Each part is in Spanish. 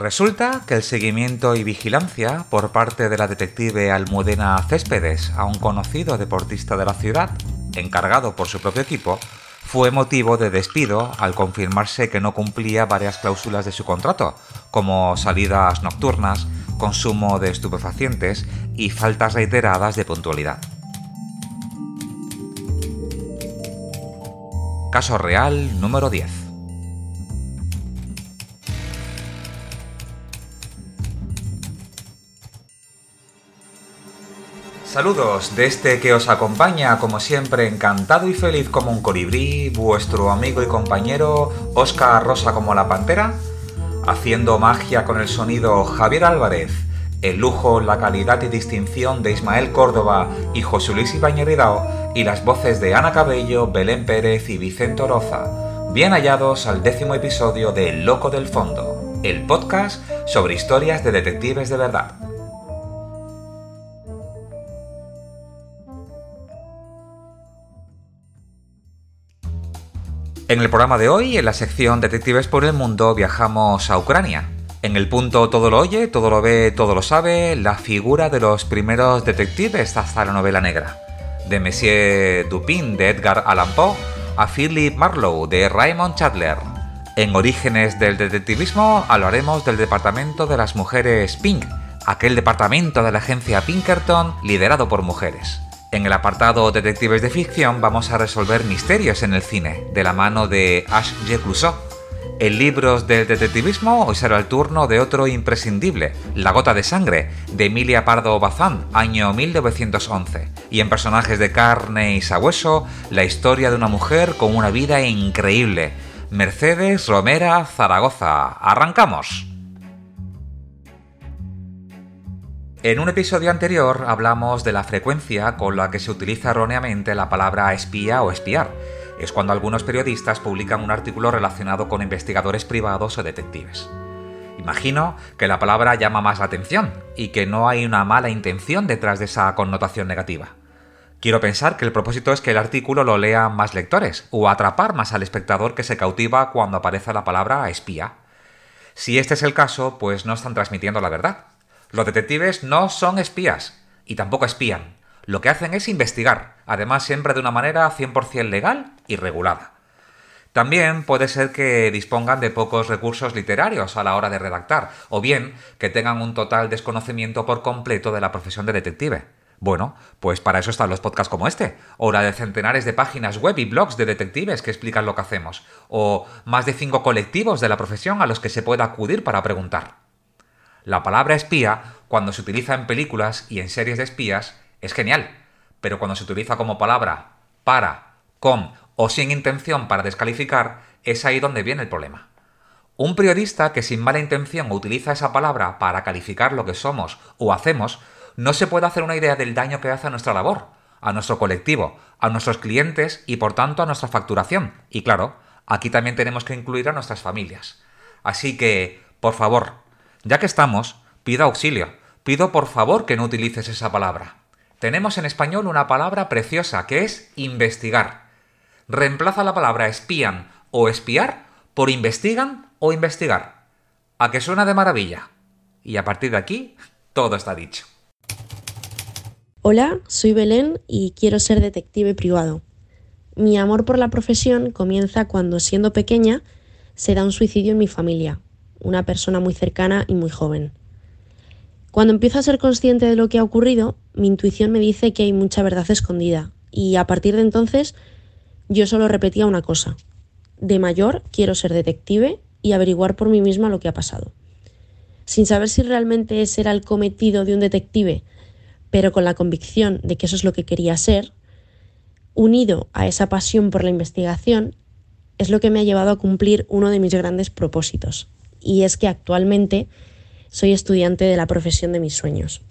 Resulta que el seguimiento y vigilancia por parte de la detective Almudena Céspedes a un conocido deportista de la ciudad, encargado por su propio equipo, fue motivo de despido al confirmarse que no cumplía varias cláusulas de su contrato, como salidas nocturnas, consumo de estupefacientes y faltas reiteradas de puntualidad. Caso real número 10. Saludos de este que os acompaña, como siempre, encantado y feliz como un colibrí, vuestro amigo y compañero Oscar Rosa como la pantera, haciendo magia con el sonido Javier Álvarez, el lujo, la calidad y distinción de Ismael Córdoba y José Luis Ibañeridao y las voces de Ana Cabello, Belén Pérez y Vicente Oroza. Bien hallados al décimo episodio de El Loco del Fondo, el podcast sobre historias de detectives de verdad. En el programa de hoy, en la sección Detectives por el Mundo, viajamos a Ucrania. En el punto Todo lo oye, todo lo ve, todo lo sabe, la figura de los primeros detectives hasta la novela negra. De Monsieur Dupin de Edgar Allan Poe a Philip Marlowe de Raymond Chandler. En Orígenes del Detectivismo hablaremos del Departamento de las Mujeres Pink, aquel departamento de la agencia Pinkerton liderado por mujeres. En el apartado Detectives de Ficción vamos a resolver misterios en el cine, de la mano de Ash J. Clouseau. En libros del detectivismo hoy será el turno de otro imprescindible, La gota de sangre, de Emilia Pardo Bazán, año 1911. Y en personajes de carne y sabueso, la historia de una mujer con una vida increíble, Mercedes Romera Zaragoza. ¡Arrancamos! En un episodio anterior hablamos de la frecuencia con la que se utiliza erróneamente la palabra espía o espiar. Es cuando algunos periodistas publican un artículo relacionado con investigadores privados o detectives. Imagino que la palabra llama más la atención y que no hay una mala intención detrás de esa connotación negativa. Quiero pensar que el propósito es que el artículo lo lean más lectores o atrapar más al espectador que se cautiva cuando aparece la palabra espía. Si este es el caso, pues no están transmitiendo la verdad. Los detectives no son espías y tampoco espían. Lo que hacen es investigar, además siempre de una manera 100% legal y regulada. También puede ser que dispongan de pocos recursos literarios a la hora de redactar, o bien que tengan un total desconocimiento por completo de la profesión de detective. Bueno, pues para eso están los podcasts como este, o la de centenares de páginas web y blogs de detectives que explican lo que hacemos, o más de cinco colectivos de la profesión a los que se pueda acudir para preguntar. La palabra espía, cuando se utiliza en películas y en series de espías, es genial, pero cuando se utiliza como palabra para, con o sin intención para descalificar, es ahí donde viene el problema. Un periodista que sin mala intención utiliza esa palabra para calificar lo que somos o hacemos, no se puede hacer una idea del daño que hace a nuestra labor, a nuestro colectivo, a nuestros clientes y por tanto a nuestra facturación. Y claro, aquí también tenemos que incluir a nuestras familias. Así que, por favor, ya que estamos, pido auxilio. Pido por favor que no utilices esa palabra. Tenemos en español una palabra preciosa que es investigar. Reemplaza la palabra espían o espiar por investigan o investigar. A que suena de maravilla. Y a partir de aquí, todo está dicho. Hola, soy Belén y quiero ser detective privado. Mi amor por la profesión comienza cuando, siendo pequeña, se da un suicidio en mi familia, una persona muy cercana y muy joven. Cuando empiezo a ser consciente de lo que ha ocurrido, mi intuición me dice que hay mucha verdad escondida, y a partir de entonces yo solo repetía una cosa. De mayor quiero ser detective y averiguar por mí misma lo que ha pasado. Sin saber si realmente ese era el cometido de un detective pero con la convicción de que eso es lo que quería ser, unido a esa pasión por la investigación, es lo que me ha llevado a cumplir uno de mis grandes propósitos, y es que actualmente soy estudiante de la profesión de mis sueños.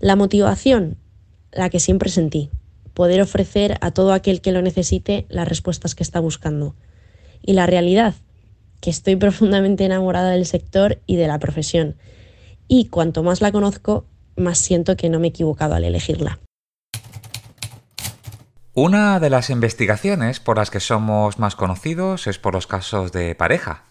La motivación, la que siempre sentí, poder ofrecer a todo aquel que lo necesite las respuestas que está buscando. Y la realidad, que estoy profundamente enamorada del sector y de la profesión. Y cuanto más la conozco, más siento que no me he equivocado al elegirla. Una de las investigaciones por las que somos más conocidos es por los casos de pareja.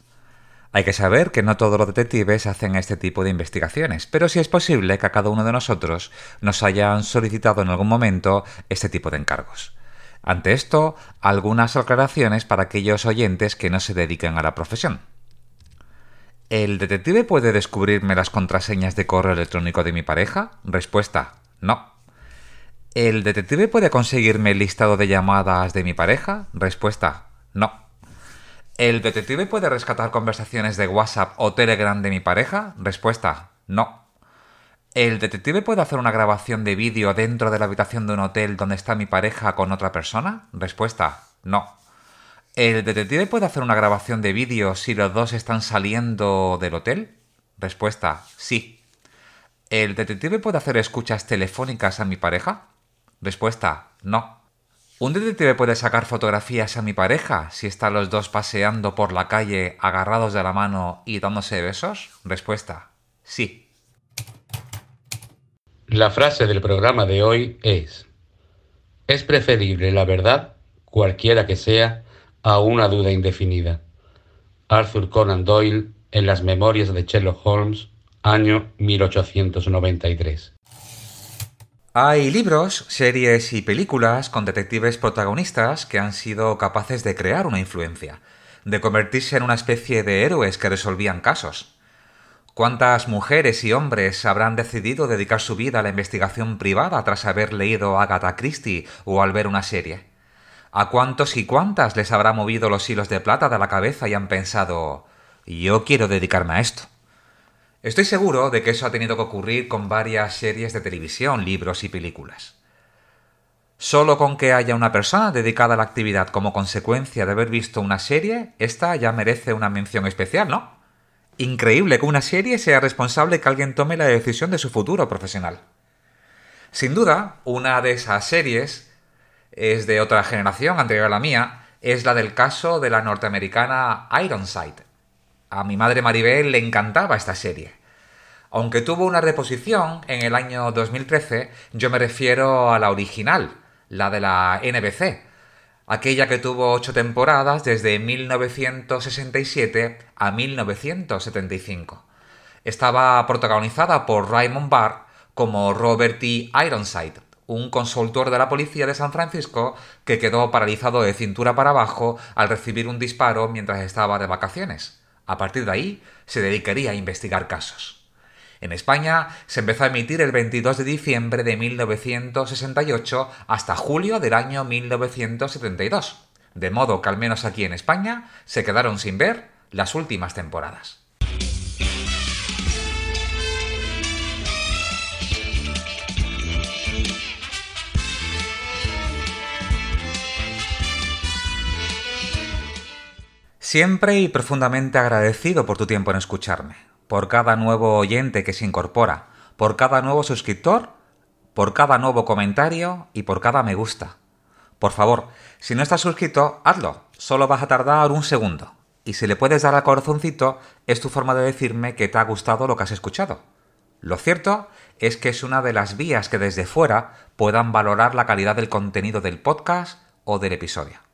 Hay que saber que no todos los detectives hacen este tipo de investigaciones, pero sí es posible que a cada uno de nosotros nos hayan solicitado en algún momento este tipo de encargos. Ante esto, algunas aclaraciones para aquellos oyentes que no se dedican a la profesión. ¿El detective puede descubrirme las contraseñas de correo electrónico de mi pareja? Respuesta, no. ¿El detective puede conseguirme el listado de llamadas de mi pareja? Respuesta, no. ¿El detective puede rescatar conversaciones de WhatsApp o Telegram de mi pareja? Respuesta, no. ¿El detective puede hacer una grabación de vídeo dentro de la habitación de un hotel donde está mi pareja con otra persona? Respuesta, no. ¿El detective puede hacer una grabación de vídeo si los dos están saliendo del hotel? Respuesta, sí. ¿El detective puede hacer escuchas telefónicas a mi pareja? Respuesta, no. ¿Un detective puede sacar fotografías a mi pareja si están los dos paseando por la calle agarrados de la mano y dándose besos? Respuesta, sí. La frase del programa de hoy es, es preferible la verdad, cualquiera que sea, a una duda indefinida. Arthur Conan Doyle en las Memorias de Sherlock Holmes, año 1893. Hay libros, series y películas con detectives protagonistas que han sido capaces de crear una influencia, de convertirse en una especie de héroes que resolvían casos. ¿Cuántas mujeres y hombres habrán decidido dedicar su vida a la investigación privada tras haber leído Agatha Christie o al ver una serie? ¿A cuántos y cuántas les habrá movido los hilos de plata de la cabeza y han pensado yo quiero dedicarme a esto? Estoy seguro de que eso ha tenido que ocurrir con varias series de televisión, libros y películas. Solo con que haya una persona dedicada a la actividad como consecuencia de haber visto una serie, esta ya merece una mención especial, ¿no? Increíble que una serie sea responsable que alguien tome la decisión de su futuro profesional. Sin duda, una de esas series es de otra generación anterior a la mía, es la del caso de la norteamericana Ironside, a mi madre Maribel le encantaba esta serie. Aunque tuvo una reposición en el año 2013, yo me refiero a la original, la de la NBC, aquella que tuvo ocho temporadas desde 1967 a 1975. Estaba protagonizada por Raymond Barr como Robert T. Ironside, un consultor de la policía de San Francisco que quedó paralizado de cintura para abajo al recibir un disparo mientras estaba de vacaciones. A partir de ahí, se dedicaría a investigar casos. En España se empezó a emitir el 22 de diciembre de 1968 hasta julio del año 1972, de modo que al menos aquí en España se quedaron sin ver las últimas temporadas. Siempre y profundamente agradecido por tu tiempo en escucharme, por cada nuevo oyente que se incorpora, por cada nuevo suscriptor, por cada nuevo comentario y por cada me gusta. Por favor, si no estás suscrito, hazlo. Solo vas a tardar un segundo. Y si le puedes dar al corazoncito, es tu forma de decirme que te ha gustado lo que has escuchado. Lo cierto es que es una de las vías que desde fuera puedan valorar la calidad del contenido del podcast o del episodio.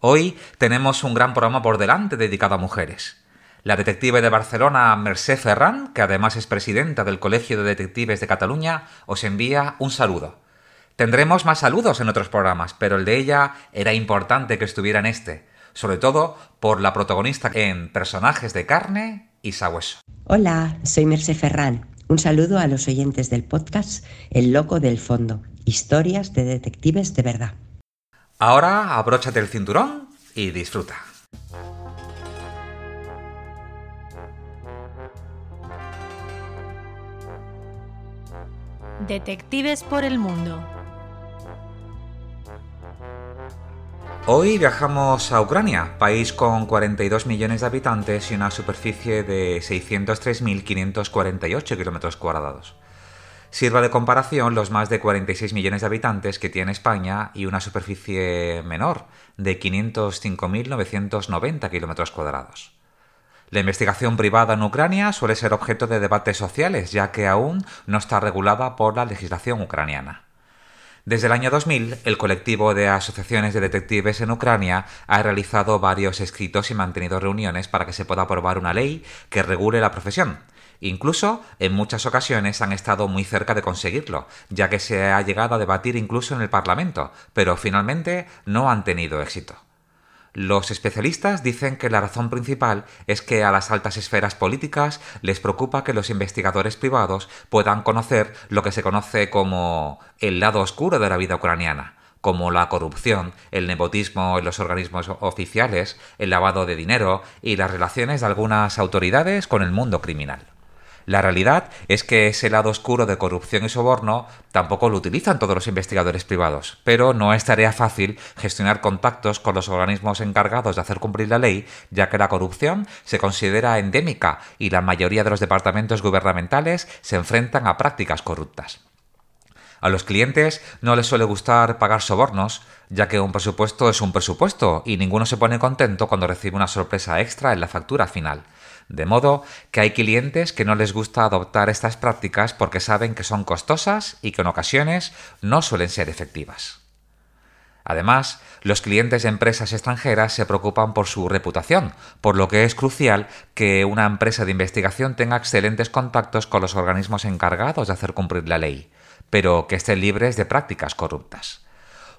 Hoy tenemos un gran programa por delante dedicado a mujeres. La detective de Barcelona, Mercè Ferran, que además es presidenta del Colegio de Detectives de Cataluña, os envía un saludo. Tendremos más saludos en otros programas, pero el de ella era importante que estuviera en este, sobre todo por la protagonista en Personajes de carne y sabueso. Hola, soy Mercè Ferran. Un saludo a los oyentes del podcast El Loco del Fondo, historias de detectives de verdad. Ahora abróchate el cinturón y disfruta. Detectives por el Mundo. Hoy viajamos a Ucrania, país con 42 millones de habitantes y una superficie de 603.548 kilómetros cuadrados. Sirva de comparación los más de 46 millones de habitantes que tiene España y una superficie menor de 505.990 kilómetros cuadrados. La investigación privada en Ucrania suele ser objeto de debates sociales, ya que aún no está regulada por la legislación ucraniana. Desde el año 2000, el colectivo de asociaciones de detectives en Ucrania ha realizado varios escritos y mantenido reuniones para que se pueda aprobar una ley que regule la profesión. Incluso, en muchas ocasiones han estado muy cerca de conseguirlo, ya que se ha llegado a debatir incluso en el Parlamento, pero finalmente no han tenido éxito. Los especialistas dicen que la razón principal es que a las altas esferas políticas les preocupa que los investigadores privados puedan conocer lo que se conoce como el lado oscuro de la vida ucraniana, como la corrupción, el nepotismo en los organismos oficiales, el lavado de dinero y las relaciones de algunas autoridades con el mundo criminal. La realidad es que ese lado oscuro de corrupción y soborno tampoco lo utilizan todos los investigadores privados, pero no es tarea fácil gestionar contactos con los organismos encargados de hacer cumplir la ley, ya que la corrupción se considera endémica y la mayoría de los departamentos gubernamentales se enfrentan a prácticas corruptas. A los clientes no les suele gustar pagar sobornos, ya que un presupuesto es un presupuesto y ninguno se pone contento cuando recibe una sorpresa extra en la factura final. De modo que hay clientes que no les gusta adoptar estas prácticas porque saben que son costosas y que en ocasiones no suelen ser efectivas. Además, los clientes de empresas extranjeras se preocupan por su reputación, por lo que es crucial que una empresa de investigación tenga excelentes contactos con los organismos encargados de hacer cumplir la ley, pero que estén libres de prácticas corruptas.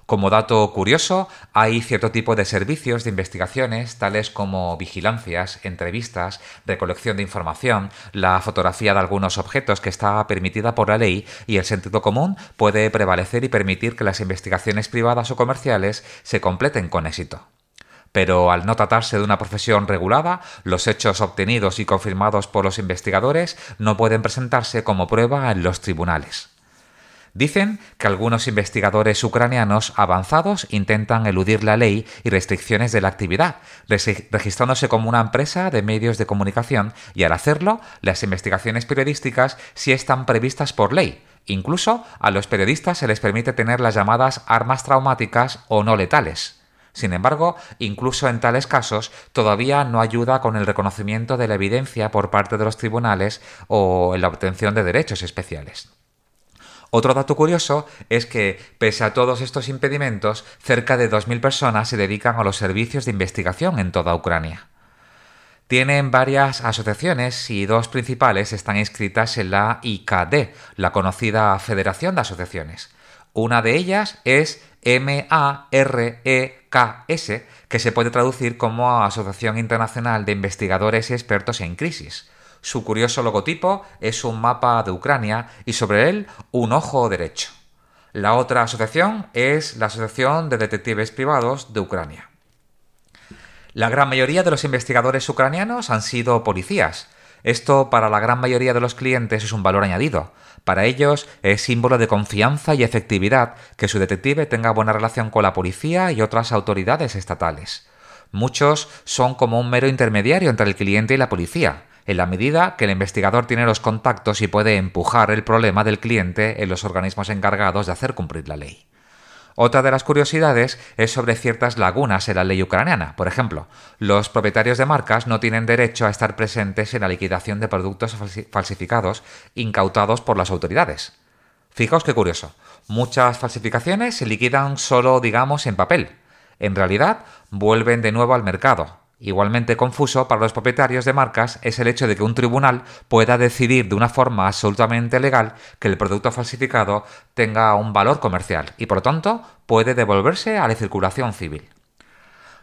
Como dato curioso, hay cierto tipo de servicios de investigaciones, tales como vigilancias, entrevistas, recolección de información, la fotografía de algunos objetos que está permitida por la ley y el sentido común puede prevalecer y permitir que las investigaciones privadas o comerciales se completen con éxito pero al no tratarse de una profesión regulada, los hechos obtenidos y confirmados por los investigadores no pueden presentarse como prueba en los tribunales. Dicen que algunos investigadores ucranianos avanzados intentan eludir la ley y restricciones de la actividad, registrándose como una empresa de medios de comunicación y al hacerlo, las investigaciones periodísticas sí están previstas por ley. Incluso a los periodistas se les permite tener las llamadas armas traumáticas o no letales. Sin embargo, incluso en tales casos, todavía no ayuda con el reconocimiento de la evidencia por parte de los tribunales o en la obtención de derechos especiales. Otro dato curioso es que, pese a todos estos impedimentos, cerca de 2.000 personas se dedican a los servicios de investigación en toda Ucrania. Tienen varias asociaciones y dos principales están inscritas en la IKD, la conocida Federación de Asociaciones. Una de ellas es MAREKS, que se puede traducir como Asociación Internacional de Investigadores y Expertos en Crisis. Su curioso logotipo es un mapa de Ucrania y sobre él un ojo derecho. La otra asociación es la Asociación de Detectives Privados de Ucrania. La gran mayoría de los investigadores ucranianos han sido policías. Esto para la gran mayoría de los clientes es un valor añadido. Para ellos es símbolo de confianza y efectividad que su detective tenga buena relación con la policía y otras autoridades estatales. Muchos son como un mero intermediario entre el cliente y la policía en la medida que el investigador tiene los contactos y puede empujar el problema del cliente en los organismos encargados de hacer cumplir la ley. Otra de las curiosidades es sobre ciertas lagunas en la ley ucraniana. Por ejemplo, los propietarios de marcas no tienen derecho a estar presentes en la liquidación de productos falsificados incautados por las autoridades. Fijaos qué curioso. Muchas falsificaciones se liquidan solo, digamos, en papel. En realidad, vuelven de nuevo al mercado, Igualmente confuso para los propietarios de marcas es el hecho de que un tribunal pueda decidir de una forma absolutamente legal que el producto falsificado tenga un valor comercial y por tanto puede devolverse a la circulación civil.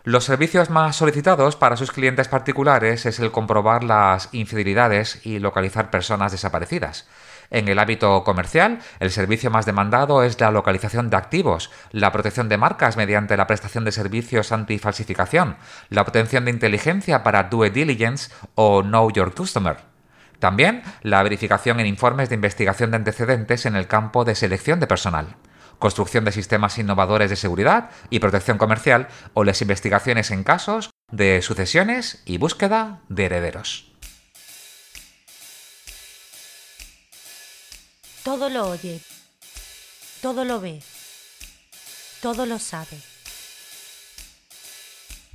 Los servicios más solicitados para sus clientes particulares es el comprobar las infidelidades y localizar personas desaparecidas. En el ámbito comercial, el servicio más demandado es la localización de activos, la protección de marcas mediante la prestación de servicios antifalsificación, la obtención de inteligencia para due diligence o know your customer. También la verificación en informes de investigación de antecedentes en el campo de selección de personal, construcción de sistemas innovadores de seguridad y protección comercial o las investigaciones en casos de sucesiones y búsqueda de herederos. Todo lo oye, todo lo ve, todo lo sabe.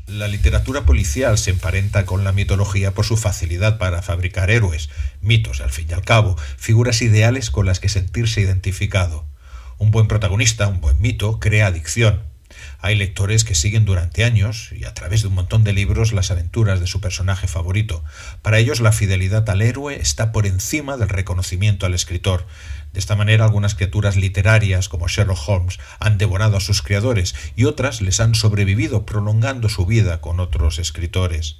La literatura policial se emparenta con la mitología por su facilidad para fabricar héroes, mitos, al fin y al cabo, figuras ideales con las que sentirse identificado. Un buen protagonista, un buen mito, crea adicción. Hay lectores que siguen durante años y a través de un montón de libros las aventuras de su personaje favorito. Para ellos la fidelidad al héroe está por encima del reconocimiento al escritor. De esta manera algunas criaturas literarias como Sherlock Holmes han devorado a sus creadores y otras les han sobrevivido prolongando su vida con otros escritores.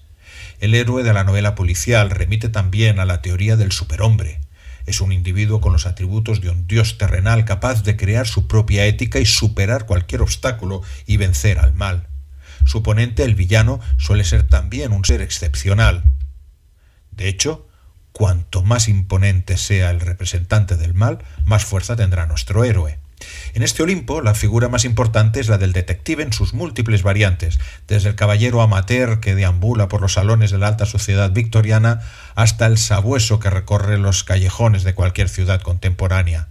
El héroe de la novela policial remite también a la teoría del superhombre. Es un individuo con los atributos de un dios terrenal capaz de crear su propia ética y superar cualquier obstáculo y vencer al mal. Su ponente, el villano, suele ser también un ser excepcional. De hecho, Cuanto más imponente sea el representante del mal, más fuerza tendrá nuestro héroe. En este Olimpo, la figura más importante es la del detective en sus múltiples variantes, desde el caballero amateur que deambula por los salones de la alta sociedad victoriana hasta el sabueso que recorre los callejones de cualquier ciudad contemporánea.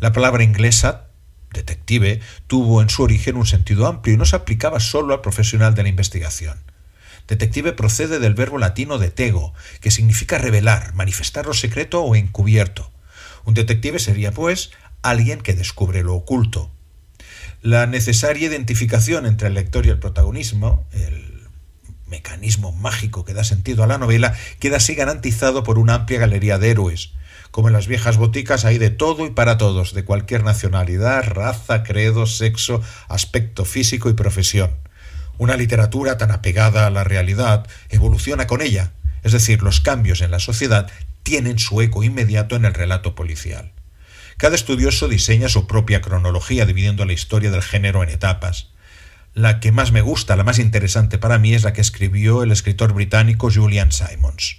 La palabra inglesa, detective, tuvo en su origen un sentido amplio y no se aplicaba solo al profesional de la investigación. Detective procede del verbo latino detego, que significa revelar, manifestar lo secreto o encubierto. Un detective sería, pues, alguien que descubre lo oculto. La necesaria identificación entre el lector y el protagonismo, el mecanismo mágico que da sentido a la novela, queda así garantizado por una amplia galería de héroes. Como en las viejas boticas hay de todo y para todos, de cualquier nacionalidad, raza, credo, sexo, aspecto físico y profesión. Una literatura tan apegada a la realidad evoluciona con ella, es decir, los cambios en la sociedad tienen su eco inmediato en el relato policial. Cada estudioso diseña su propia cronología dividiendo la historia del género en etapas. La que más me gusta, la más interesante para mí, es la que escribió el escritor británico Julian Simons.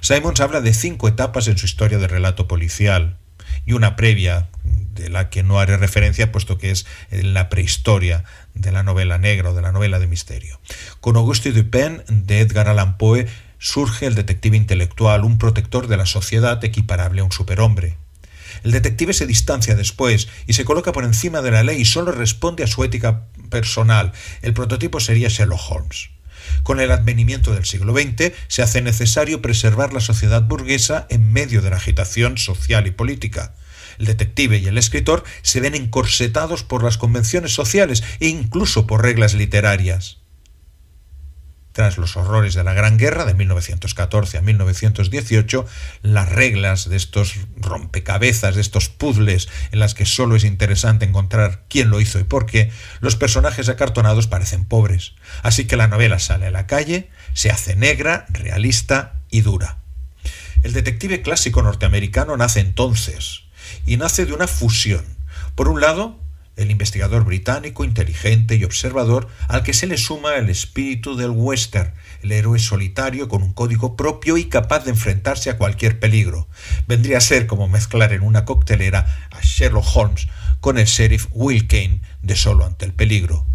Simons habla de cinco etapas en su historia de relato policial y una previa, de la que no haré referencia puesto que es la prehistoria de la novela negra o de la novela de misterio. Con Auguste Dupin de Edgar Allan Poe surge el detective intelectual, un protector de la sociedad equiparable a un superhombre. El detective se distancia después y se coloca por encima de la ley y solo responde a su ética personal. El prototipo sería Sherlock Holmes. Con el advenimiento del siglo XX se hace necesario preservar la sociedad burguesa en medio de la agitación social y política. El detective y el escritor se ven encorsetados por las convenciones sociales e incluso por reglas literarias. Tras los horrores de la Gran Guerra de 1914 a 1918, las reglas de estos rompecabezas, de estos puzzles en las que solo es interesante encontrar quién lo hizo y por qué, los personajes acartonados parecen pobres. Así que la novela sale a la calle, se hace negra, realista y dura. El detective clásico norteamericano nace entonces, y nace de una fusión. Por un lado, el investigador británico, inteligente y observador, al que se le suma el espíritu del western, el héroe solitario con un código propio y capaz de enfrentarse a cualquier peligro. Vendría a ser como mezclar en una coctelera a Sherlock Holmes con el sheriff Will Kane de Solo ante el peligro.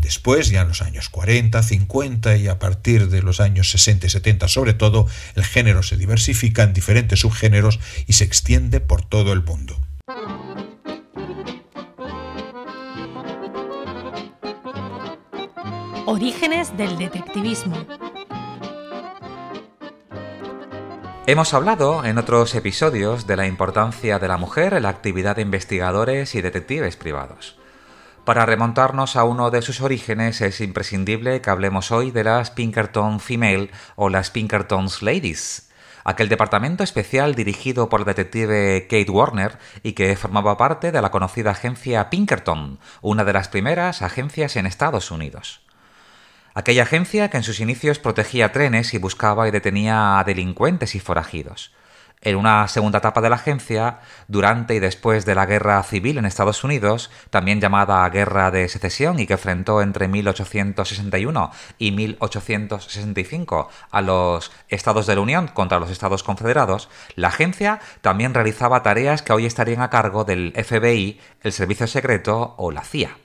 Después, ya en los años 40, 50 y a partir de los años 60 y 70 sobre todo, el género se diversifica en diferentes subgéneros y se extiende por todo el mundo. Orígenes del detectivismo. Hemos hablado en otros episodios de la importancia de la mujer en la actividad de investigadores y detectives privados. Para remontarnos a uno de sus orígenes es imprescindible que hablemos hoy de las Pinkerton Female o las Pinkerton's Ladies, aquel departamento especial dirigido por el detective Kate Warner y que formaba parte de la conocida agencia Pinkerton, una de las primeras agencias en Estados Unidos. Aquella agencia que en sus inicios protegía trenes y buscaba y detenía a delincuentes y forajidos. En una segunda etapa de la agencia, durante y después de la Guerra Civil en Estados Unidos, también llamada Guerra de Secesión y que enfrentó entre 1861 y 1865 a los Estados de la Unión contra los Estados Confederados, la agencia también realizaba tareas que hoy estarían a cargo del FBI, el Servicio Secreto o la CIA.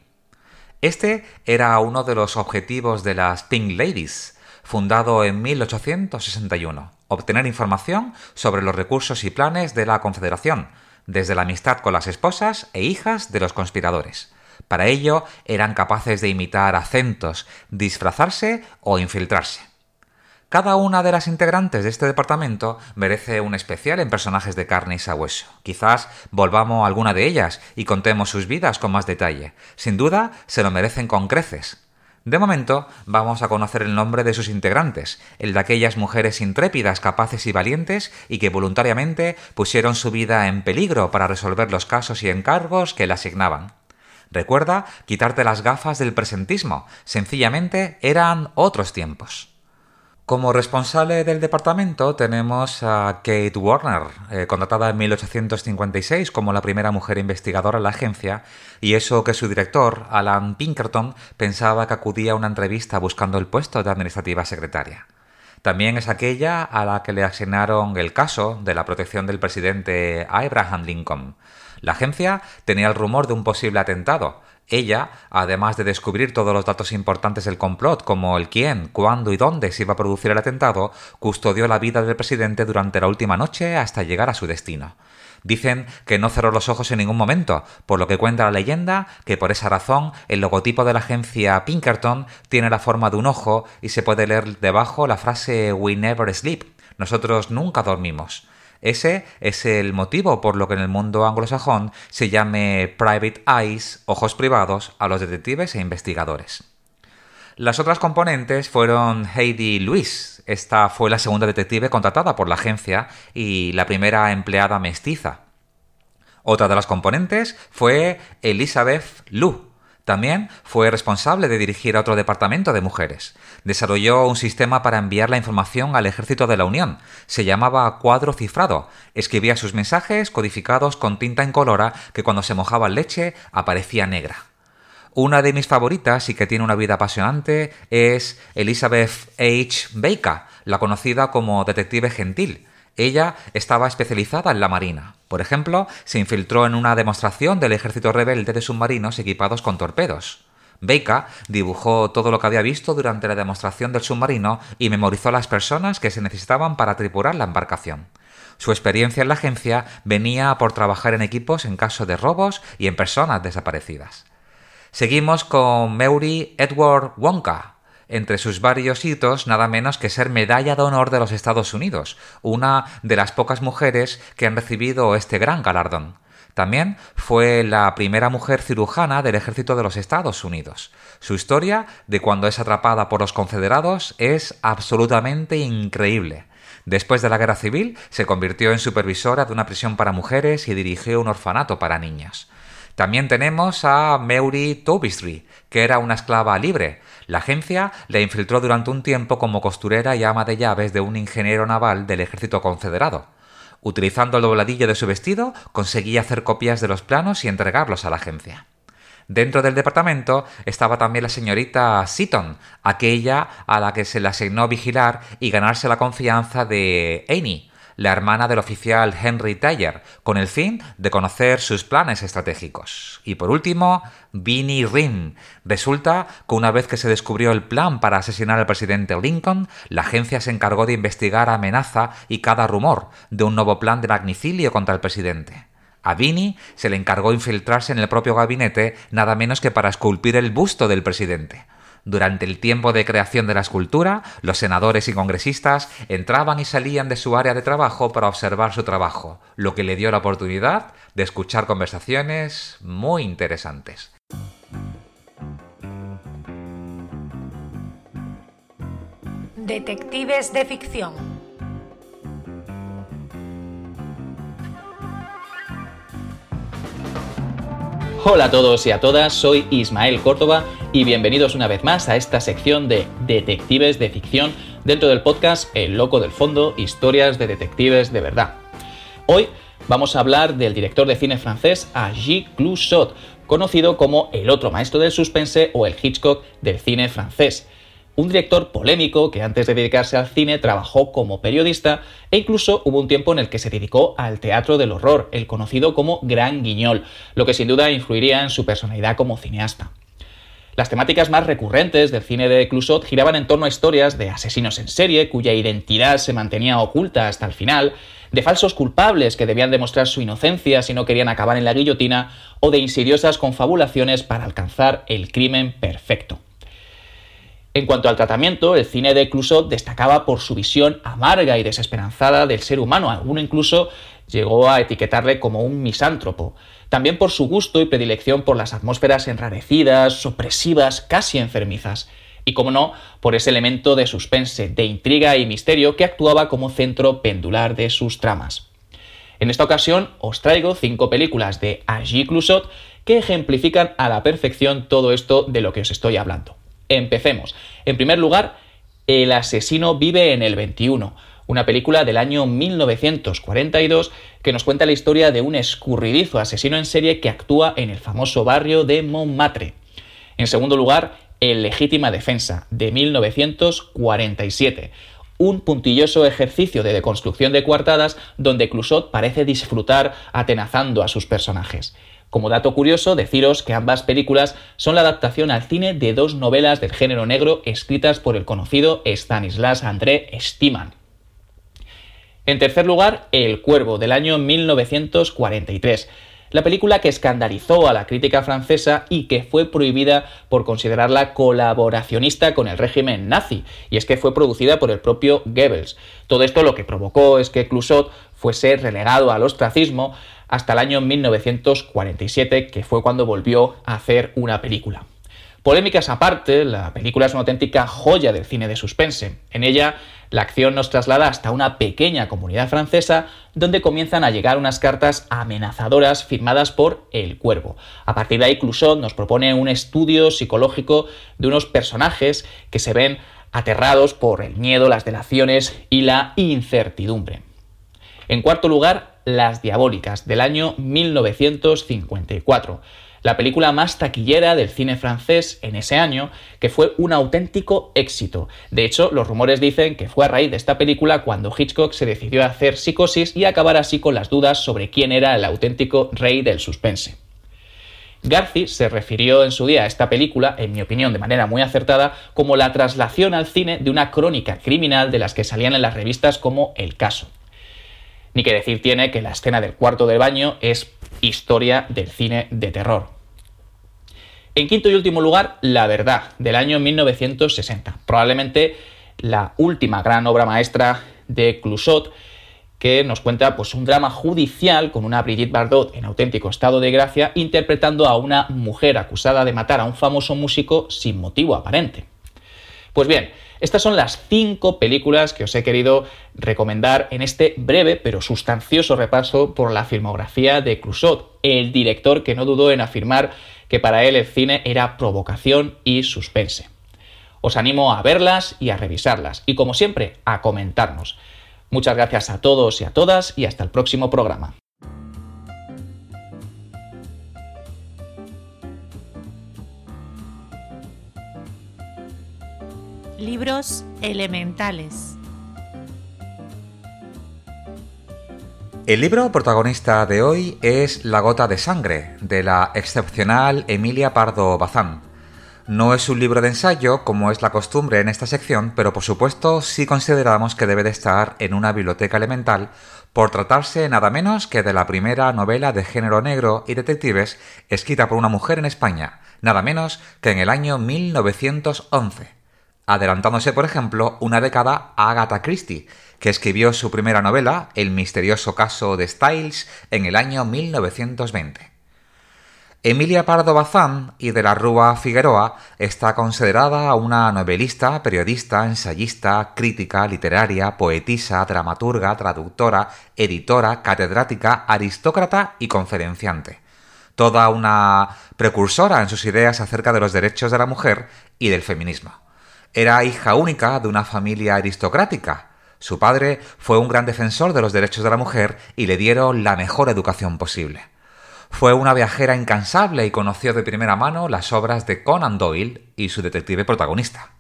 Este era uno de los objetivos de las Pink Ladies, fundado en 1861 obtener información sobre los recursos y planes de la Confederación, desde la amistad con las esposas e hijas de los conspiradores. Para ello eran capaces de imitar acentos, disfrazarse o infiltrarse. Cada una de las integrantes de este departamento merece un especial en personajes de carne y sabueso. Quizás volvamos a alguna de ellas y contemos sus vidas con más detalle. Sin duda, se lo merecen con creces. De momento, vamos a conocer el nombre de sus integrantes, el de aquellas mujeres intrépidas, capaces y valientes y que voluntariamente pusieron su vida en peligro para resolver los casos y encargos que le asignaban. Recuerda quitarte las gafas del presentismo, sencillamente eran otros tiempos. Como responsable del departamento tenemos a Kate Warner, eh, contratada en 1856 como la primera mujer investigadora en la agencia, y eso que su director, Alan Pinkerton, pensaba que acudía a una entrevista buscando el puesto de administrativa secretaria. También es aquella a la que le asignaron el caso de la protección del presidente Abraham Lincoln. La agencia tenía el rumor de un posible atentado, ella, además de descubrir todos los datos importantes del complot, como el quién, cuándo y dónde se iba a producir el atentado, custodió la vida del presidente durante la última noche hasta llegar a su destino. Dicen que no cerró los ojos en ningún momento, por lo que cuenta la leyenda que por esa razón el logotipo de la agencia Pinkerton tiene la forma de un ojo y se puede leer debajo la frase We never sleep. Nosotros nunca dormimos. Ese es el motivo por lo que en el mundo anglosajón se llame Private Eyes, ojos privados, a los detectives e investigadores. Las otras componentes fueron Heidi Louise, esta fue la segunda detective contratada por la agencia y la primera empleada mestiza. Otra de las componentes fue Elizabeth Lu, también fue responsable de dirigir a otro departamento de mujeres. Desarrolló un sistema para enviar la información al ejército de la Unión. Se llamaba cuadro cifrado. Escribía sus mensajes codificados con tinta incolora que cuando se mojaba leche aparecía negra. Una de mis favoritas y que tiene una vida apasionante es Elizabeth H. Baker, la conocida como detective gentil. Ella estaba especializada en la marina. Por ejemplo, se infiltró en una demostración del ejército rebelde de submarinos equipados con torpedos. Baker dibujó todo lo que había visto durante la demostración del submarino y memorizó las personas que se necesitaban para tripular la embarcación. Su experiencia en la agencia venía por trabajar en equipos en caso de robos y en personas desaparecidas. Seguimos con Mary Edward Wonka, entre sus varios hitos nada menos que ser medalla de honor de los Estados Unidos, una de las pocas mujeres que han recibido este gran galardón. También fue la primera mujer cirujana del ejército de los Estados Unidos. Su historia de cuando es atrapada por los confederados es absolutamente increíble. Después de la guerra civil se convirtió en supervisora de una prisión para mujeres y dirigió un orfanato para niñas. También tenemos a Mary Tobistry, que era una esclava libre, la agencia le infiltró durante un tiempo como costurera y ama de llaves de un ingeniero naval del ejército confederado. Utilizando el dobladillo de su vestido, conseguía hacer copias de los planos y entregarlos a la agencia. Dentro del departamento estaba también la señorita Seaton, aquella a la que se le asignó vigilar y ganarse la confianza de Amy, la hermana del oficial Henry Taylor, con el fin de conocer sus planes estratégicos. Y por último, Vinnie Rim. Resulta que una vez que se descubrió el plan para asesinar al presidente Lincoln, la agencia se encargó de investigar amenaza y cada rumor de un nuevo plan de magnicidio contra el presidente. A Vinnie se le encargó infiltrarse en el propio gabinete nada menos que para esculpir el busto del presidente. Durante el tiempo de creación de la escultura, los senadores y congresistas entraban y salían de su área de trabajo para observar su trabajo, lo que le dio la oportunidad de escuchar conversaciones muy interesantes. Detectives de ficción. Hola a todos y a todas, soy Ismael Córdoba y bienvenidos una vez más a esta sección de Detectives de Ficción dentro del podcast El Loco del Fondo, historias de detectives de verdad. Hoy vamos a hablar del director de cine francés Agis Clouseau, conocido como el otro maestro del suspense o el Hitchcock del cine francés. Un director polémico que antes de dedicarse al cine trabajó como periodista e incluso hubo un tiempo en el que se dedicó al teatro del horror, el conocido como Gran Guiñol, lo que sin duda influiría en su personalidad como cineasta. Las temáticas más recurrentes del cine de Clusot giraban en torno a historias de asesinos en serie cuya identidad se mantenía oculta hasta el final, de falsos culpables que debían demostrar su inocencia si no querían acabar en la guillotina, o de insidiosas confabulaciones para alcanzar el crimen perfecto. En cuanto al tratamiento, el cine de Clusot destacaba por su visión amarga y desesperanzada del ser humano. Alguno incluso llegó a etiquetarle como un misántropo. También por su gusto y predilección por las atmósferas enrarecidas, opresivas, casi enfermizas. Y como no, por ese elemento de suspense, de intriga y misterio que actuaba como centro pendular de sus tramas. En esta ocasión os traigo cinco películas de Agis Clusot que ejemplifican a la perfección todo esto de lo que os estoy hablando. Empecemos. En primer lugar, El asesino vive en el 21, una película del año 1942 que nos cuenta la historia de un escurridizo asesino en serie que actúa en el famoso barrio de Montmartre. En segundo lugar, El legítima defensa, de 1947, un puntilloso ejercicio de deconstrucción de coartadas donde Clusot parece disfrutar atenazando a sus personajes. Como dato curioso, deciros que ambas películas son la adaptación al cine de dos novelas del género negro escritas por el conocido Stanislas André Stiman. En tercer lugar, El Cuervo, del año 1943 la película que escandalizó a la crítica francesa y que fue prohibida por considerarla colaboracionista con el régimen nazi, y es que fue producida por el propio Goebbels. Todo esto lo que provocó es que Clusot fuese relegado al ostracismo hasta el año 1947, que fue cuando volvió a hacer una película. Polémicas aparte, la película es una auténtica joya del cine de suspense. En ella, la acción nos traslada hasta una pequeña comunidad francesa donde comienzan a llegar unas cartas amenazadoras firmadas por El Cuervo. A partir de ahí, Clusot nos propone un estudio psicológico de unos personajes que se ven aterrados por el miedo, las delaciones y la incertidumbre. En cuarto lugar, Las Diabólicas, del año 1954 la película más taquillera del cine francés en ese año, que fue un auténtico éxito. De hecho, los rumores dicen que fue a raíz de esta película cuando Hitchcock se decidió a hacer psicosis y acabar así con las dudas sobre quién era el auténtico rey del suspense. Garci se refirió en su día a esta película, en mi opinión de manera muy acertada, como la traslación al cine de una crónica criminal de las que salían en las revistas como El Caso. Ni que decir tiene que la escena del cuarto de baño es historia del cine de terror. En quinto y último lugar, La Verdad, del año 1960, probablemente la última gran obra maestra de Clusot, que nos cuenta pues, un drama judicial con una Brigitte Bardot en auténtico estado de gracia interpretando a una mujer acusada de matar a un famoso músico sin motivo aparente. Pues bien, estas son las cinco películas que os he querido recomendar en este breve pero sustancioso repaso por la filmografía de Clusot, el director que no dudó en afirmar que para él el cine era provocación y suspense. Os animo a verlas y a revisarlas y como siempre a comentarnos. Muchas gracias a todos y a todas y hasta el próximo programa. Libros elementales. El libro protagonista de hoy es La gota de sangre, de la excepcional Emilia Pardo Bazán. No es un libro de ensayo, como es la costumbre en esta sección, pero por supuesto sí consideramos que debe de estar en una biblioteca elemental por tratarse nada menos que de la primera novela de género negro y detectives escrita por una mujer en España, nada menos que en el año 1911 adelantándose, por ejemplo, una década a Agatha Christie, que escribió su primera novela, El misterioso caso de Styles, en el año 1920. Emilia Pardo Bazán y de la Rúa Figueroa está considerada una novelista, periodista, ensayista, crítica, literaria, poetisa, dramaturga, traductora, editora, catedrática, aristócrata y conferenciante. Toda una precursora en sus ideas acerca de los derechos de la mujer y del feminismo. Era hija única de una familia aristocrática. Su padre fue un gran defensor de los derechos de la mujer y le dieron la mejor educación posible. Fue una viajera incansable y conoció de primera mano las obras de Conan Doyle y su detective protagonista.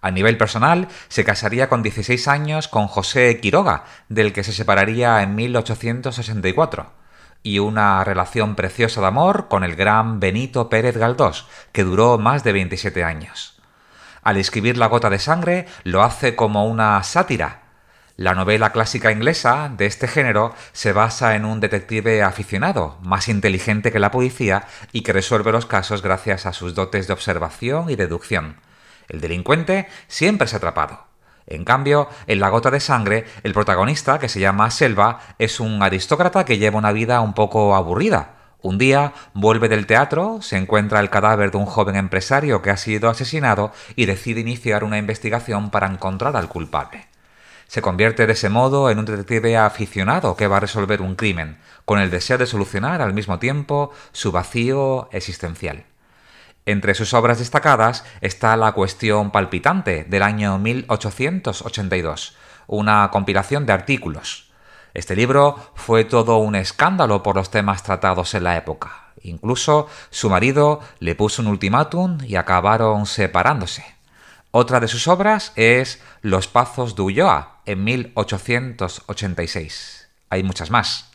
A nivel personal, se casaría con 16 años con José Quiroga, del que se separaría en 1864, y una relación preciosa de amor con el gran Benito Pérez Galdós, que duró más de 27 años. Al escribir La gota de sangre lo hace como una sátira. La novela clásica inglesa de este género se basa en un detective aficionado, más inteligente que la policía y que resuelve los casos gracias a sus dotes de observación y deducción. El delincuente siempre es atrapado. En cambio, en La gota de sangre, el protagonista, que se llama Selva, es un aristócrata que lleva una vida un poco aburrida, un día vuelve del teatro, se encuentra el cadáver de un joven empresario que ha sido asesinado y decide iniciar una investigación para encontrar al culpable. Se convierte de ese modo en un detective aficionado que va a resolver un crimen, con el deseo de solucionar al mismo tiempo su vacío existencial. Entre sus obras destacadas está La cuestión palpitante del año 1882, una compilación de artículos, este libro fue todo un escándalo por los temas tratados en la época. Incluso su marido le puso un ultimátum y acabaron separándose. Otra de sus obras es Los Pazos de Ulloa, en 1886. Hay muchas más.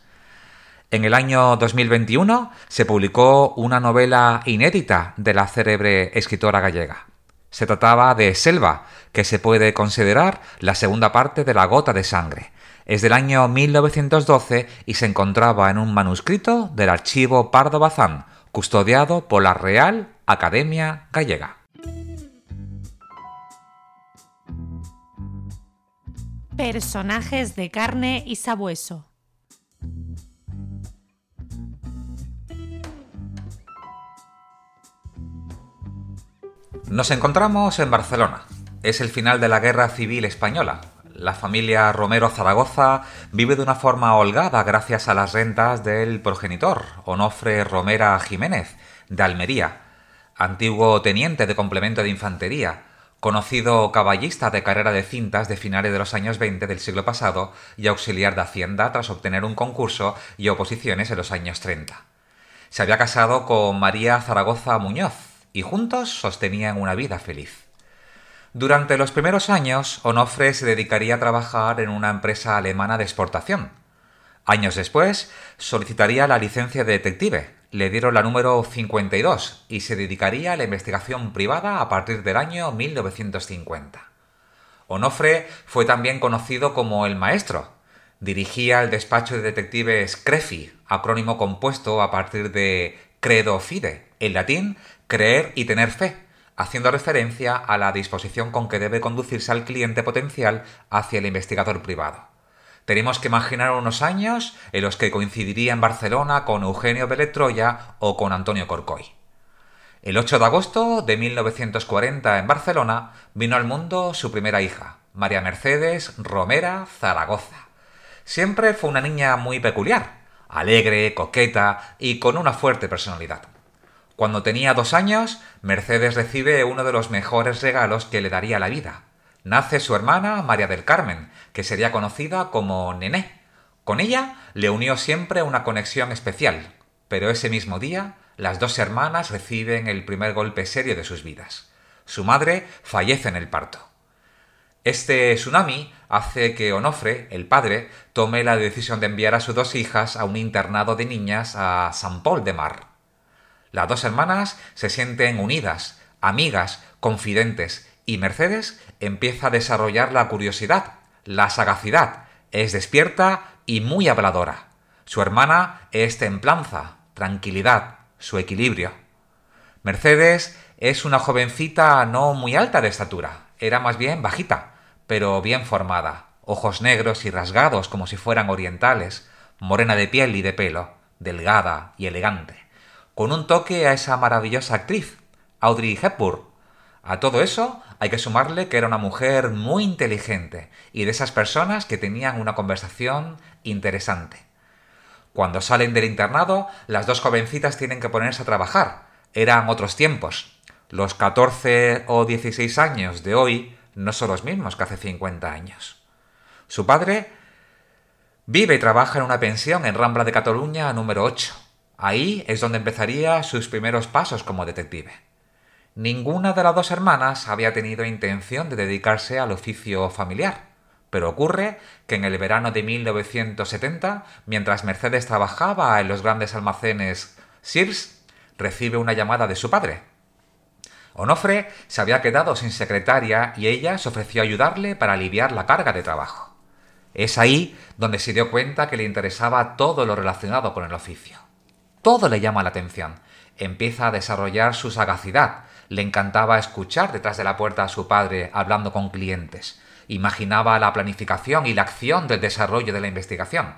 En el año 2021 se publicó una novela inédita de la célebre escritora gallega. Se trataba de Selva, que se puede considerar la segunda parte de La gota de sangre, es del año 1912 y se encontraba en un manuscrito del archivo Pardo Bazán, custodiado por la Real Academia Gallega. Personajes de carne y sabueso. Nos encontramos en Barcelona. Es el final de la Guerra Civil Española, la familia Romero Zaragoza vive de una forma holgada gracias a las rentas del progenitor, Onofre Romera Jiménez, de Almería, antiguo teniente de complemento de infantería, conocido caballista de carrera de cintas de finales de los años 20 del siglo pasado y auxiliar de Hacienda tras obtener un concurso y oposiciones en los años 30. Se había casado con María Zaragoza Muñoz y juntos sostenían una vida feliz. Durante los primeros años, Onofre se dedicaría a trabajar en una empresa alemana de exportación. Años después, solicitaría la licencia de detective. Le dieron la número 52 y se dedicaría a la investigación privada a partir del año 1950. Onofre fue también conocido como el maestro. Dirigía el despacho de detectives CREFI, acrónimo compuesto a partir de credo fide, en latín creer y tener fe haciendo referencia a la disposición con que debe conducirse al cliente potencial hacia el investigador privado. Tenemos que imaginar unos años en los que coincidiría en Barcelona con Eugenio Beletroya o con Antonio Corcoy. El 8 de agosto de 1940 en Barcelona vino al mundo su primera hija, María Mercedes Romera Zaragoza. Siempre fue una niña muy peculiar, alegre, coqueta y con una fuerte personalidad. Cuando tenía dos años, Mercedes recibe uno de los mejores regalos que le daría la vida. Nace su hermana María del Carmen, que sería conocida como Nené. Con ella le unió siempre una conexión especial, pero ese mismo día las dos hermanas reciben el primer golpe serio de sus vidas. Su madre fallece en el parto. Este tsunami hace que Onofre, el padre, tome la decisión de enviar a sus dos hijas a un internado de niñas a San Paul de Mar. Las dos hermanas se sienten unidas, amigas, confidentes, y Mercedes empieza a desarrollar la curiosidad, la sagacidad, es despierta y muy habladora. Su hermana es templanza, tranquilidad, su equilibrio. Mercedes es una jovencita no muy alta de estatura, era más bien bajita, pero bien formada, ojos negros y rasgados como si fueran orientales, morena de piel y de pelo, delgada y elegante con un toque a esa maravillosa actriz, Audrey Hepburn. A todo eso hay que sumarle que era una mujer muy inteligente y de esas personas que tenían una conversación interesante. Cuando salen del internado, las dos jovencitas tienen que ponerse a trabajar. Eran otros tiempos. Los 14 o 16 años de hoy no son los mismos que hace 50 años. Su padre vive y trabaja en una pensión en Rambla de Cataluña número 8. Ahí es donde empezaría sus primeros pasos como detective. Ninguna de las dos hermanas había tenido intención de dedicarse al oficio familiar, pero ocurre que en el verano de 1970, mientras Mercedes trabajaba en los grandes almacenes Sears, recibe una llamada de su padre. Onofre se había quedado sin secretaria y ella se ofreció a ayudarle para aliviar la carga de trabajo. Es ahí donde se dio cuenta que le interesaba todo lo relacionado con el oficio. Todo le llama la atención. Empieza a desarrollar su sagacidad, le encantaba escuchar detrás de la puerta a su padre hablando con clientes. Imaginaba la planificación y la acción del desarrollo de la investigación.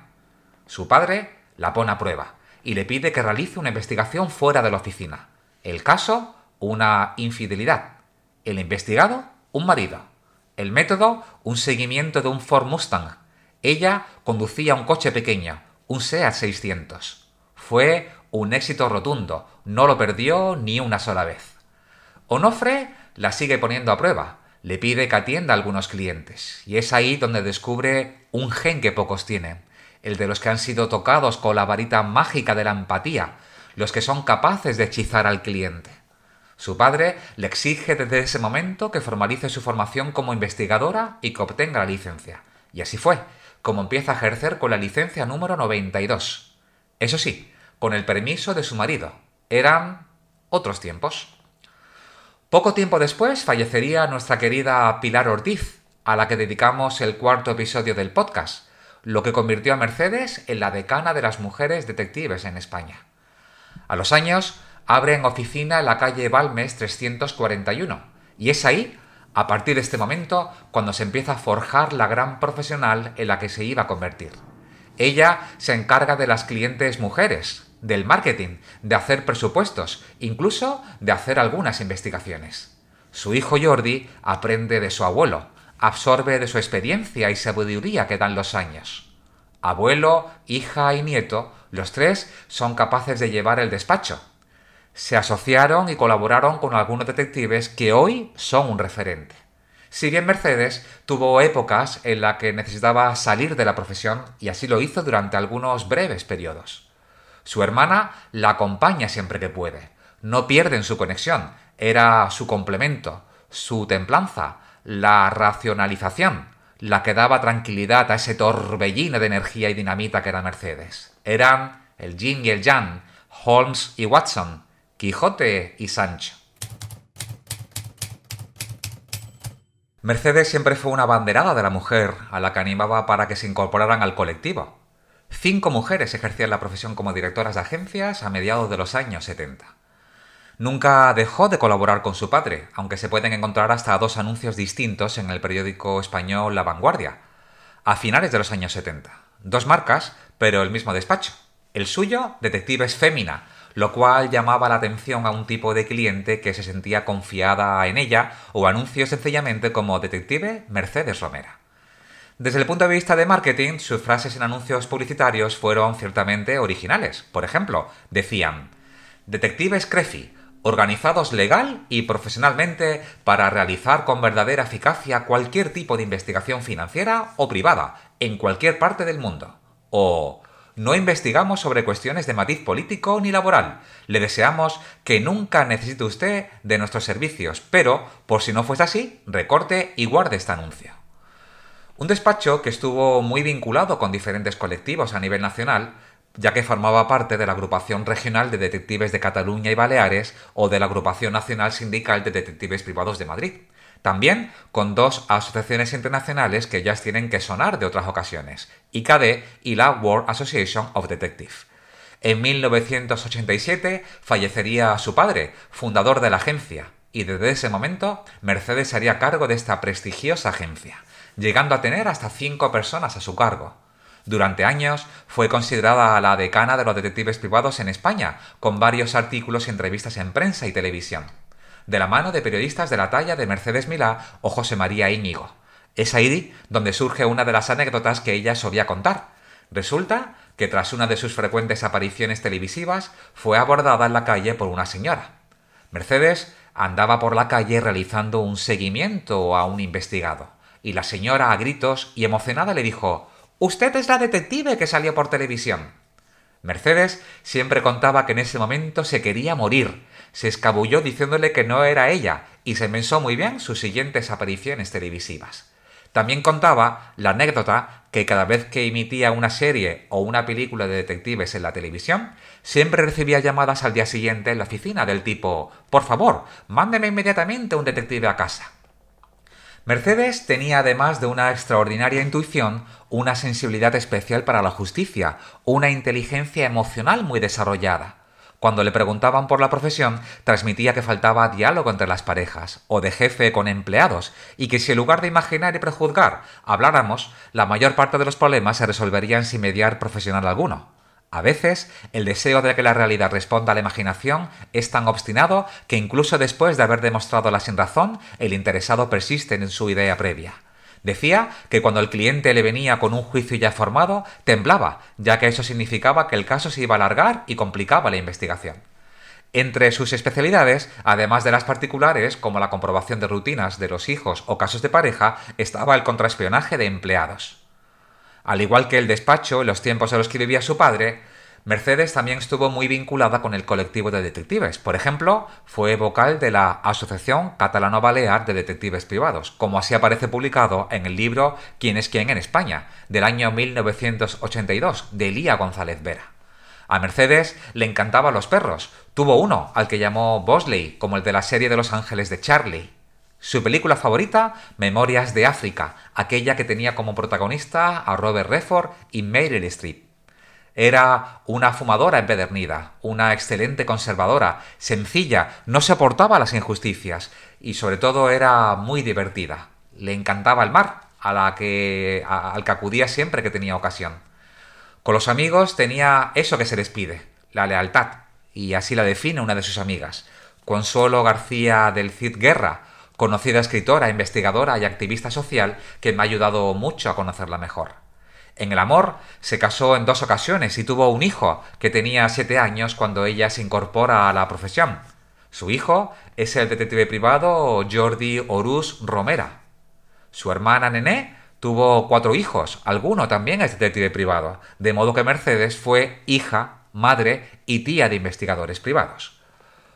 Su padre la pone a prueba y le pide que realice una investigación fuera de la oficina. El caso, una infidelidad. El investigado, un marido. El método, un seguimiento de un Ford Mustang. Ella conducía un coche pequeño, un SEAT 600. Fue un éxito rotundo, no lo perdió ni una sola vez. Onofre la sigue poniendo a prueba, le pide que atienda a algunos clientes, y es ahí donde descubre un gen que pocos tienen, el de los que han sido tocados con la varita mágica de la empatía, los que son capaces de hechizar al cliente. Su padre le exige desde ese momento que formalice su formación como investigadora y que obtenga la licencia. Y así fue, como empieza a ejercer con la licencia número 92. Eso sí, con el permiso de su marido. Eran otros tiempos. Poco tiempo después fallecería nuestra querida Pilar Ortiz, a la que dedicamos el cuarto episodio del podcast, lo que convirtió a Mercedes en la decana de las mujeres detectives en España. A los años abren oficina en la calle Balmes 341, y es ahí, a partir de este momento, cuando se empieza a forjar la gran profesional en la que se iba a convertir. Ella se encarga de las clientes mujeres, del marketing, de hacer presupuestos, incluso de hacer algunas investigaciones. Su hijo Jordi aprende de su abuelo, absorbe de su experiencia y sabiduría que dan los años. Abuelo, hija y nieto, los tres son capaces de llevar el despacho. Se asociaron y colaboraron con algunos detectives que hoy son un referente. Si bien Mercedes tuvo épocas en las que necesitaba salir de la profesión y así lo hizo durante algunos breves periodos. Su hermana la acompaña siempre que puede. No pierden su conexión. Era su complemento, su templanza, la racionalización, la que daba tranquilidad a ese torbellino de energía y dinamita que era Mercedes. Eran el yin y el yang, Holmes y Watson, Quijote y Sancho. Mercedes siempre fue una banderada de la mujer a la que animaba para que se incorporaran al colectivo. Cinco mujeres ejercían la profesión como directoras de agencias a mediados de los años 70. Nunca dejó de colaborar con su padre, aunque se pueden encontrar hasta dos anuncios distintos en el periódico español La Vanguardia, a finales de los años 70. Dos marcas, pero el mismo despacho. El suyo, Detectives Fémina, lo cual llamaba la atención a un tipo de cliente que se sentía confiada en ella, o anuncios sencillamente como Detective Mercedes Romera. Desde el punto de vista de marketing, sus frases en anuncios publicitarios fueron ciertamente originales. Por ejemplo, decían Detectives Crefi, organizados legal y profesionalmente para realizar con verdadera eficacia cualquier tipo de investigación financiera o privada en cualquier parte del mundo. O no investigamos sobre cuestiones de matiz político ni laboral. Le deseamos que nunca necesite usted de nuestros servicios, pero, por si no fuese así, recorte y guarde este anuncio. Un despacho que estuvo muy vinculado con diferentes colectivos a nivel nacional, ya que formaba parte de la Agrupación Regional de Detectives de Cataluña y Baleares o de la Agrupación Nacional Sindical de Detectives Privados de Madrid. También con dos asociaciones internacionales que ya tienen que sonar de otras ocasiones, IKD y la World Association of Detectives. En 1987 fallecería su padre, fundador de la agencia, y desde ese momento Mercedes haría cargo de esta prestigiosa agencia llegando a tener hasta cinco personas a su cargo. Durante años fue considerada la decana de los detectives privados en España, con varios artículos y entrevistas en prensa y televisión, de la mano de periodistas de la talla de Mercedes Milá o José María Íñigo. Es ahí donde surge una de las anécdotas que ella solía contar. Resulta que tras una de sus frecuentes apariciones televisivas fue abordada en la calle por una señora. Mercedes andaba por la calle realizando un seguimiento a un investigado y la señora a gritos y emocionada le dijo Usted es la detective que salió por televisión. Mercedes siempre contaba que en ese momento se quería morir. Se escabulló diciéndole que no era ella y se pensó muy bien sus siguientes apariciones televisivas. También contaba la anécdota que cada vez que emitía una serie o una película de detectives en la televisión, siempre recibía llamadas al día siguiente en la oficina del tipo Por favor, mándeme inmediatamente un detective a casa. Mercedes tenía además de una extraordinaria intuición, una sensibilidad especial para la justicia, una inteligencia emocional muy desarrollada. Cuando le preguntaban por la profesión, transmitía que faltaba diálogo entre las parejas, o de jefe con empleados, y que si en lugar de imaginar y prejuzgar habláramos, la mayor parte de los problemas se resolverían sin mediar profesional alguno. A veces, el deseo de que la realidad responda a la imaginación es tan obstinado que incluso después de haber demostrado la sinrazón, el interesado persiste en su idea previa. Decía que cuando el cliente le venía con un juicio ya formado, temblaba, ya que eso significaba que el caso se iba a alargar y complicaba la investigación. Entre sus especialidades, además de las particulares, como la comprobación de rutinas de los hijos o casos de pareja, estaba el contraespionaje de empleados. Al igual que el despacho en los tiempos en los que vivía su padre, Mercedes también estuvo muy vinculada con el colectivo de detectives. Por ejemplo, fue vocal de la Asociación Catalano-Balear de Detectives Privados, como así aparece publicado en el libro ¿Quién es quién en España? del año 1982, de Elía González Vera. A Mercedes le encantaban los perros. Tuvo uno, al que llamó Bosley, como el de la serie de Los Ángeles de Charlie. Su película favorita, Memorias de África, aquella que tenía como protagonista a Robert Redford y Meryl Streep. Era una fumadora empedernida, una excelente conservadora, sencilla, no soportaba las injusticias y sobre todo era muy divertida. Le encantaba el mar, a la que, al que acudía siempre que tenía ocasión. Con los amigos tenía eso que se les pide, la lealtad, y así la define una de sus amigas, Consuelo García del Cid Guerra, conocida escritora, investigadora y activista social que me ha ayudado mucho a conocerla mejor. En el amor se casó en dos ocasiones y tuvo un hijo que tenía siete años cuando ella se incorpora a la profesión. Su hijo es el detective privado Jordi Orús Romera. Su hermana Nené tuvo cuatro hijos, alguno también es detective privado, de modo que Mercedes fue hija, madre y tía de investigadores privados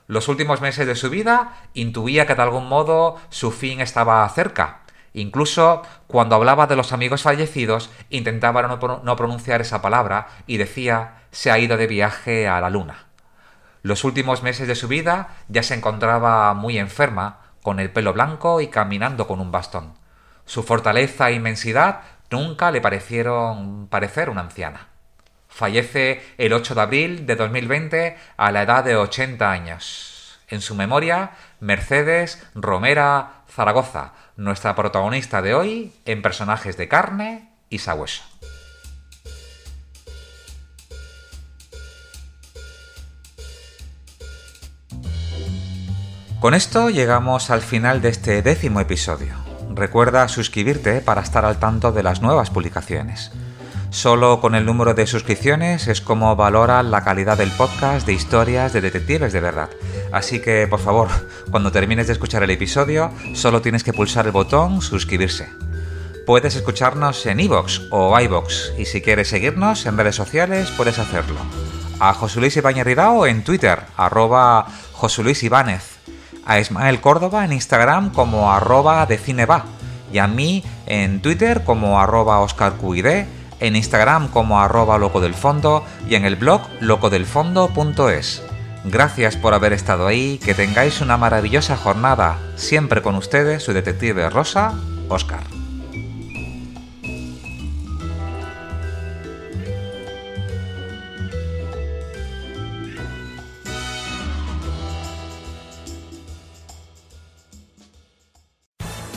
los últimos meses de su vida intuía que de algún modo su fin estaba cerca. Incluso cuando hablaba de los amigos fallecidos intentaba no, pronunciar esa palabra y decía se ha ido de viaje a la luna. Los últimos meses de su vida ya se encontraba muy enferma, con el pelo blanco y caminando con un bastón. Su fortaleza e inmensidad nunca le parecieron parecer una anciana. Fallece el 8 de abril de 2020 a la edad de 80 años. En su memoria, Mercedes Romera Zaragoza, nuestra protagonista de hoy en personajes de carne y sabueso. Con esto llegamos al final de este décimo episodio. Recuerda suscribirte para estar al tanto de las nuevas publicaciones. Solo con el número de suscripciones es como valora la calidad del podcast de historias de detectives de verdad. Así que, por favor, cuando termines de escuchar el episodio, solo tienes que pulsar el botón suscribirse. Puedes escucharnos en iVoox o iBox y si quieres seguirnos en redes sociales puedes hacerlo. A José Luis Ibáñez en Twitter, arroba José Luis. A Ismael Córdoba en Instagram como arroba de cineba. Y a mí en Twitter como arroba OscarQID en Instagram como arroba loco del fondo y en el blog locodelfondo.es. Gracias por haber estado ahí, que tengáis una maravillosa jornada, siempre con ustedes su detective rosa, Oscar.